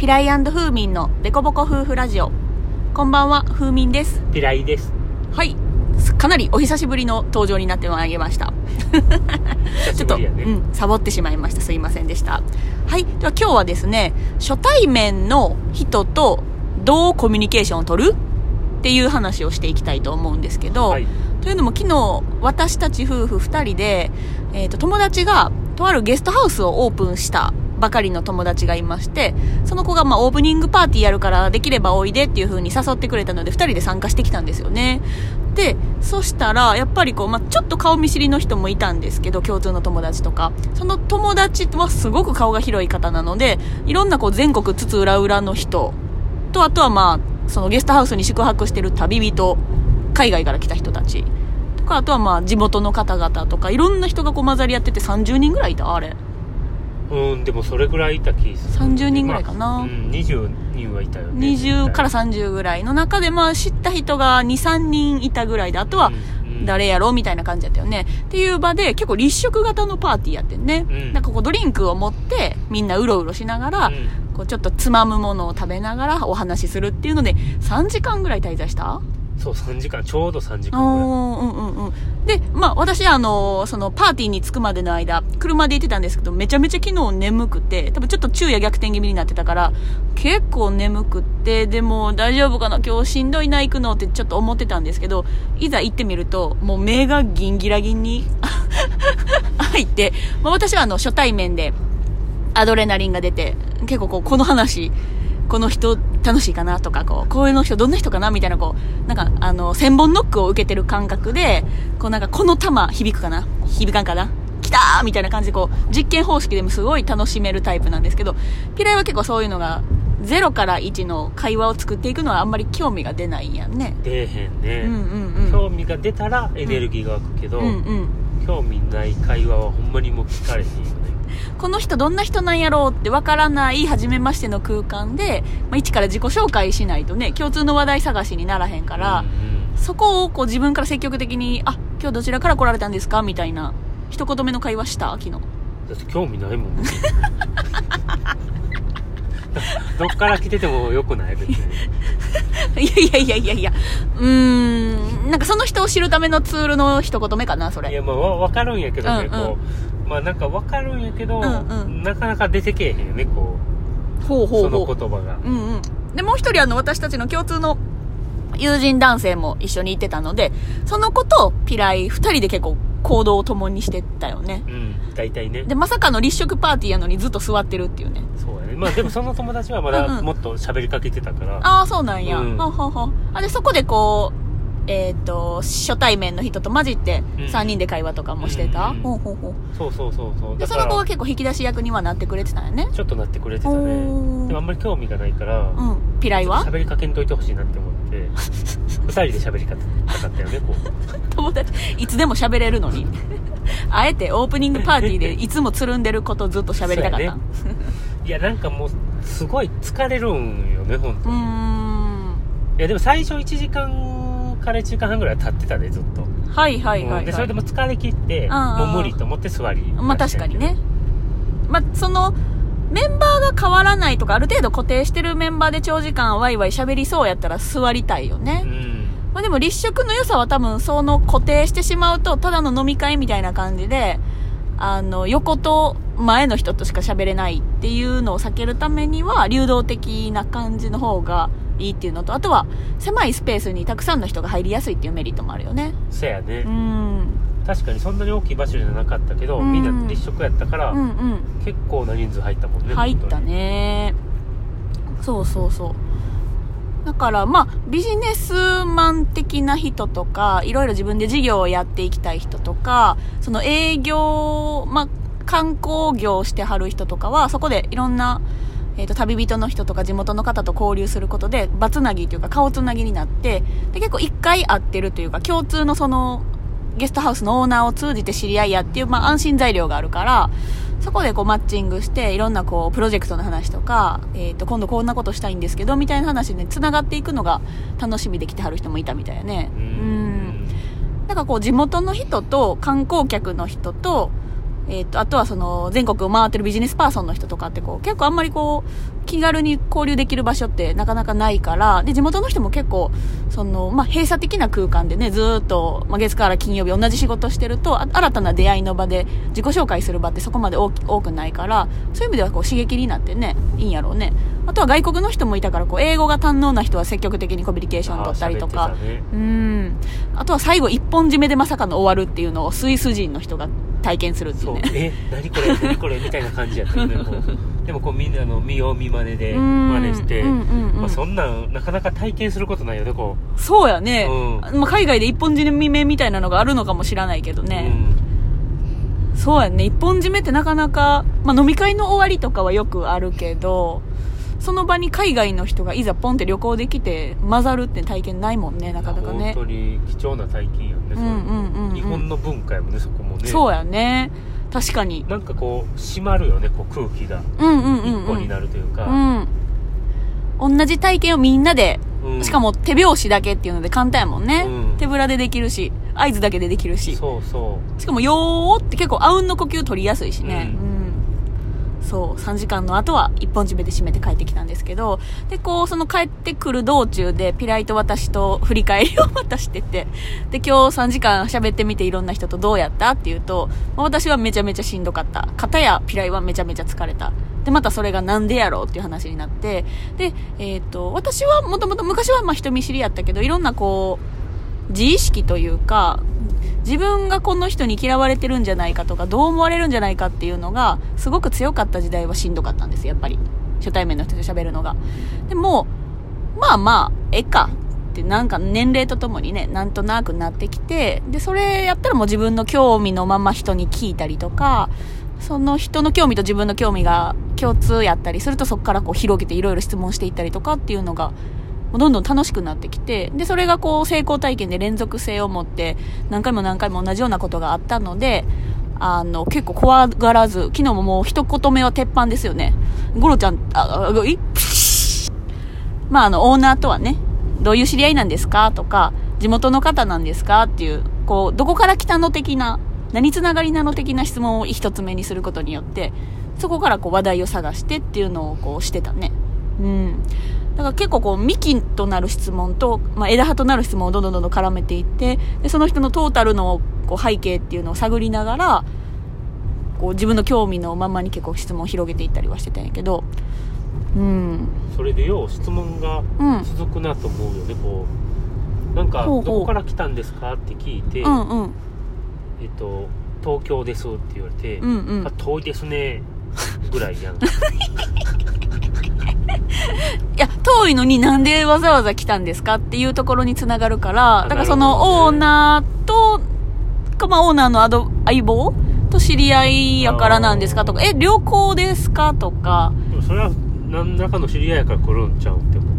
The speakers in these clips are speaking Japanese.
ピライフーミンのデコボコ夫婦ラジオ。こんばんはフーミンです。ピライです。はい。かなりお久しぶりの登場になってまいりました。久 ちょっと。うん、サボってしまいました。すいませんでした。はい。では今日はですね初対面の人とどうコミュニケーションを取る？っていう話をしていきたいと思うんですけど、はい。というのも昨日私たち夫婦2人で、えー、と友達がとあるゲストハウスをオープンしたばかりの友達がいましてその子がまあオープニングパーティーやるからできればおいでっていう風に誘ってくれたので2人で参加してきたんですよね。でそしたらやっぱりこう、まあ、ちょっと顔見知りの人もいたんですけど共通の友達とか。その友達はすごく顔が広い方なのでいろんなこう全国津々浦々の人。とあとはまあそのゲストハウスに宿泊してる旅人。海外から来た人たち。とかあとはまあ地元の方々とか。いろんな人がこう混ざり合ってて30人ぐらいいたあれ。うん、でもそれぐらいいた気する。30人ぐらいかな。まあうん、20人はいたよね。20から30ぐらいの中でまあ知った人が23人いたぐらいであとはうん誰やろうみたいな感じだったよね。っていう場で結構立食型のパーティーやってんね、うん。なんかこうドリンクを持ってみんなうろうろしながら、うん。こうちょっとつまむものを食べながらお話しするっていうので3時間ぐらい滞在した？そう、3時間、ちょうど3時間ぐらい。うんうんうん。で、まあ私あの、そのパーティーに着くまでの間、車で行ってたんですけど、めちゃめちゃ昨日眠くて、多分ちょっと昼夜逆転気味になってたから、結構眠くって、でも大丈夫かな？今日しんどいな行くのってちょっと思ってたんですけど、いざ行ってみると、もう目がギンギラギンに 開いて、まあ私はあの初対面でアドレナリンが出て、結構こう、この話、この人楽しいかなとか、こう、こういうの人どんな人かなみたいな、こう、なんか、あの、千本ノックを受けてる感覚で、こうなんか、この玉響くかな？響かんかな？来たーみたいな感じで、こう、実験方式でもすごい楽しめるタイプなんですけど、ピライは結構そういうのが、0から1の会話を作っていくのはあんまり興味が出ないんやんね。出えへんね、うんうんうん。興味が出たらエネルギーが湧くけど、うんうん。興味ない会話はほんまにもう聞かれへん。この人どんな人なんやろうってわからない初めましての空間で、まあ、一から自己紹介しないとね共通の話題探しにならへんから、うんそこをこう自分から積極的に「あ今日どちらから来られたんですか?」みたいな一言目の会話した？昨日うん、だって興味ないもん。どっから来ててもよくない別に。いやいやいやいやいやうーんなんかその人を知るためのツールの一言目かなそれいや、まあ、わわかるんやけどね、うんうんこう、まあなんかわかるんやけど、うんうん。なかなか出てけえへんよね、こう、ほうほそうのほう。言葉が。うんうん。でもう一人あの私たちの共通の友人男性も一緒にいてたのでその子とピライ二人で結構行動を共にしてたよね。うん、大体ね。でまさかの立食パーティーやのにずっと座ってるっていうね。そうやね。まあでもその友達はまうんうん。だもっと喋りかけてたから、ああそうなんや、うん。ほうほうほうあでそこでこうえっ、と初対面の人と混じってうん。3人で会話とかもしてた、うんほうほうほう。そうそうそうそう。でその子は結構引き出し役にはなってくれてたんやね？ちょっとなってくれてたね。でもあんまり興味がないから、うん。ピライは？喋りかけんといてほしいなって思って、二人で喋りかかったよね、こう。友達いつでも喋れるのに。あえてオープニングパーティーで いつもつるんでることずっと喋りたかった、そうやいや、なんかもう、すごい疲れるんよね、本当うーに。ん。いや、でも最初1時間から1時間半ぐらい立ってたで、ずっと。はいはいはい、はい、で、それでも疲れ切って、もう無理と思って座り。まあ確かにね。まあその、メンバーが変わらないとか、ある程度固定してるメンバーで長時間ワイワイ喋りそうやったら座りたいよね。うん。まあでも立食の良さは多分その固定してしまうと、ただの飲み会みたいな感じで、あの、横と前の人としか喋れないっていうのを避けるためには、流動的な感じの方がいいっていうのと、あとは狭いスペースにたくさんの人が入りやすいっていうメリットもあるよね。そやね。うん。確かにそんなに大きい場所じゃなかったけど、うんみんな立食やったから、うんうん。結構な人数入ったもんね。入ったねそうそうそうだからまあビジネスマン的な人とかいろいろ自分で事業をやっていきたい人とかその営業まあ観光業をしてはる人とかはそこでいろんな、えー、と旅人の人とか地元の方と交流することで場つなぎというか顔つなぎになってで結構一回会ってるというか共通のそのゲストハウスのオーナーを通じて知り合いやっていう、まあ、安心材料があるからそこでこうマッチングしていろんなこうプロジェクトの話とか、えー、と今度こんなことしたいんですけどみたいな話でつながっていくのが楽しみで来てはる人もいたみたいやねううんん。なんかこう地元の人と観光客の人と,、えー、とあとはその全国を回ってるビジネスパーソンの人とかってこう結構あんまりこう気軽に交流できる場所ってなかなかないから、で、地元の人も結構、その、まあ、閉鎖的な空間でね、ずーっと、まあ、月から金曜日同じ仕事してると、あ新たな出会いの場で自己紹介する場ってそこまで多くないから、そういう意味ではこう刺激になってね、いいんやろうね。あとは外国の人もいたから、こう、英語が堪能な人は積極的にコミュニケーション取ったりとかねうん。あとは最後一本締めでまさかの終わるっていうのをスイス人の人が体験するっていそううね。え何これ何これみたいな感じやったよねこうでもこうみんなの見よう見まねでうん真似して、うんうんうんまあ、そんなんなかなか体験することないよねこそうやね。うまあ、海外で一本締めみたいなのがあるのかもしらないけどう、ね。そうやね。一本締めってなかなか、まあ、飲み会の終わりとかはよくあるけど、その場に海外の人がいざポンって旅行できて混ざるって体験ないもんね、なかなかね本。当に貴重な体験やんね、うんうんうんうん日本の文化やもんねそこもねそうやね。確かに。なんかこう締まるよねこう空気がうんうんうん、うん。一個になるというか、うん。同じ体験をみんなで、うんしかも手拍子だけっていうので簡単やもんね。うん手ぶらでできるし、合図だけでできるし。そうそうしかも、よーって結構あうんの呼吸取りやすいしね。ううん。そう、3時間の後は一本締めで締めて帰ってきたんですけど、で、こう、その帰ってくる道中で、ピライと私と振り返りをまたしてて、で、今日3時間喋ってみていろんな人とどうやったっていうと、まあ私はめちゃめちゃしんどかった。片やピライはめちゃめちゃ疲れた。で、またそれがなんでやろうっていう話になって、で、えっ、と、私はもともと昔はま人見知りやったけど、いろんなこう、自意識というか、自分がこの人に嫌われてるんじゃないかとか、どう思われるんじゃないかっていうのが、すごく強かった時代はしんどかったんです、やっぱり。初対面の人と喋るのが。でも、まあまあ、ええかってなんか年齢とともにね、なんとなくなってきて、で、それやったらもう自分の興味のまま人に聞いたりとか、その人の興味と自分の興味が共通やったりするとそこからこう広げていろいろ質問していったりとかっていうのが、どんどん楽しくなってきて、で、それがこう成功体験で連続性を持って、何回も何回も同じようなことがあったので、あの、結構怖がらず、昨日ももう一言目は鉄板ですよね。ゴロちゃん、あ、あいまあ、あの、オーナーとはね、どういう知り合いなんですか？とか、地元の方なんですか？っていう、こう、どこから来たの的な、何つながりなの的な質問を一つ目にすることによって、そこからこう話題を探してっていうのをこうしてたね。うん。だから結構こう幹となる質問と、まあ、枝葉となる質問をどんどんどんどん絡めていって、で、その人のトータルのこう背景っていうのを探りながら、こう自分の興味のままに結構質問を広げていったりはしてたんやけど、うん。それでよう質問がうん。続くなと思うよねこうなんかどこから来たんですかって聞いて、うんうん。えっと東京ですって言われて、うんうんあ。遠いですねぐらいやん いや、遠いのになんでわざわざ来たんですかっていうところにつながるから、あだからそのオーナーと、かまあオーナーのアド相棒と知り合いやからなんですかとか、え、旅行ですかとか、それは何らかの知り合いやから来るんちゃうって思う。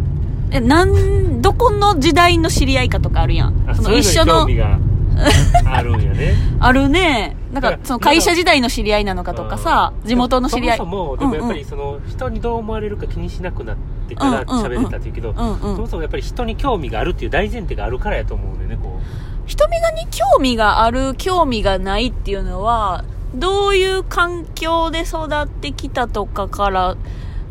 え、なん、どこの時代の知り合いかとかあるやん。その一緒の あるんやね。あるね。なんかその会社時代の知り合いなのかとかさ、地元の知り合い。そもそもでもやっぱうんりその人にどう思われるか気にしなくなってから喋れたっていうけど、うんうんそもそもやっぱり人に興味があるっていう大前提があるからやと思うんだよねこ人目がに興味がある、興味がないっていうのは、どういう環境で育ってきたとかから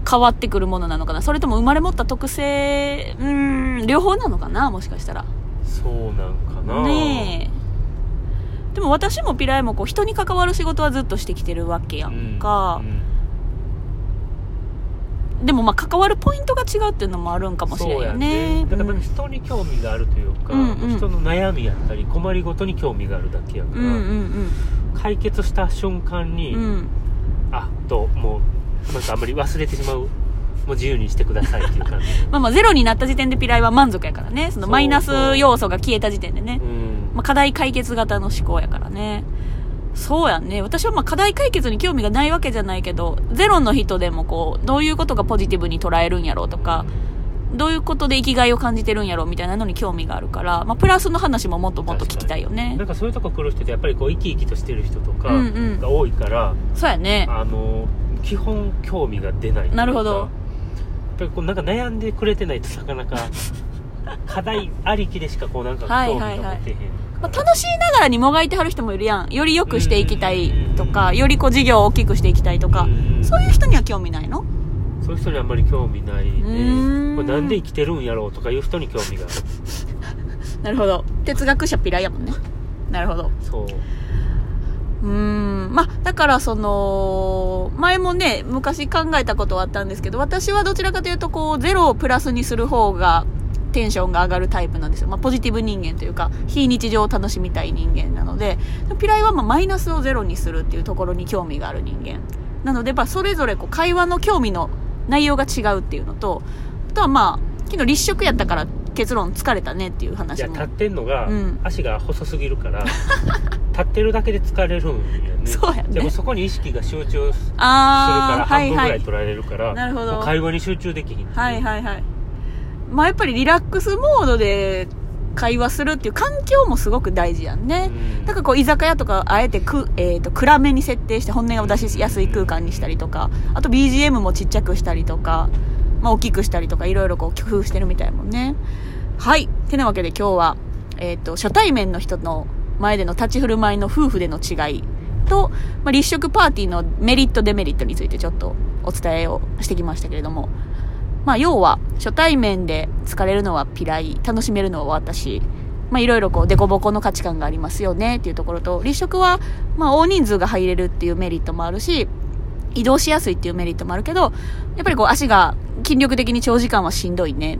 変わってくるものなのかな。それとも生まれ持った特性、うーん、両方なのかなもしかしたら。うそうなんかな。ねも私もピライもこう人に関わる仕事はずっとしてきてるわけやんかう。んでもまあ関わるポイントが違うっていうのもあるんかもしれんよね。だからうん人に興味があるというか、うんうん人の悩みやったり困りごとに興味があるだけやから、うんうん解決した瞬間に、うん。うん。あともうなんかあんまり忘れてしまうもう自由にしてくださいっていう感じ まあまあゼロになった時点でピライは満足やからね。そのマイナス要素が消えた時点でね。うんまあ課題解決型の思考やからね。そうやんね。私はまあ課題解決に興味がないわけじゃないけど、ゼロの人でもこう、どういうことがポジティブに捉えるんやろうとか、どういうことで生きがいを感じてるんやろうみたいなのに興味があるから、まあプラスの話ももっともっと聞きたいよねなん。かそういうとこ来る人ってやっぱりこう生き生きとしてる人とかうんうんが多いから、そうやね。あの基本興味が出ないなるほどやっぱりこうなんか悩んでくれてないとなかなか課題ありきでしかこうなんか興味が持てへんか。ら、まあ、楽しいながらにもがいてはる人もいるやん。より良くしていきたいとか、よりこう事業を大きくしていきたいとか、うんそういう人には興味ないの？そそういう人にあんまり興味ないでこれなんで生きてるんやろうとかいう人に興味がある。なるほど。哲学者ピライやもんね。なるほど。そう。うーん。まあだからその前もね昔考えたことはあったんですけど私はどちらかというとこうゼロをプラスにする方がテンションが上がるタイプなんですよ、まあ、ポジティブ人間というか非日常を楽しみたい人間なのでピライはまあマイナスをゼロにするっていうところに興味がある人間。なのでやっぱそれぞれこう会話の興味の内容が違うっていうのとあとはまあ昨日立食やったから結論疲れたねっていうい話も。や立ってんのが、うん。足が細すぎるから 立ってるだけで疲れるんやね。そうやね。でもそこに意識が集中するああから半分ぐはいはい。らい取られるから、なるほど。もう会話に集中できひんはいはいはい。まあやっぱりリラックスモードで会話するっていう環境もすごく大事やんね。うんだからこう居酒屋とかあえてく、えー、と暗めに設定して本音を出しやすい空間にしたりとか、あと BGM もちっちゃくしたりとか、まあ大きくしたりとかいろいろこう工夫してるみたいもんね。はい。てなわけで今日は、えっ、と、初対面の人の前での立ち振る舞いの夫婦での違いと、まあ、立食パーティーのメリットデメリットについてちょっとお伝えをしてきましたけれども、まあ、要は、初対面で疲れるのはピライ、楽しめるのは私。まあ、いろいろこう、デコボコの価値観がありますよね、っていうところと、立食は、まあ、大人数が入れるっていうメリットもあるし、移動しやすいっていうメリットもあるけど、やっぱりこう、足が筋力的に長時間はしんどいね、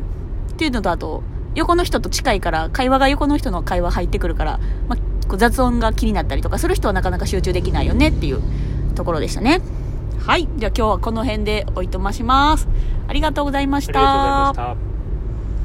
っていうのと、あと、横の人と近いから、会話が横の人の会話入ってくるから、まあ、雑音が気になったりとかする人はなかなか集中できないよねっていうところでしたね。はい。じゃあ今日はこの辺でおいとまします。ありがとうございました。ありがとうございました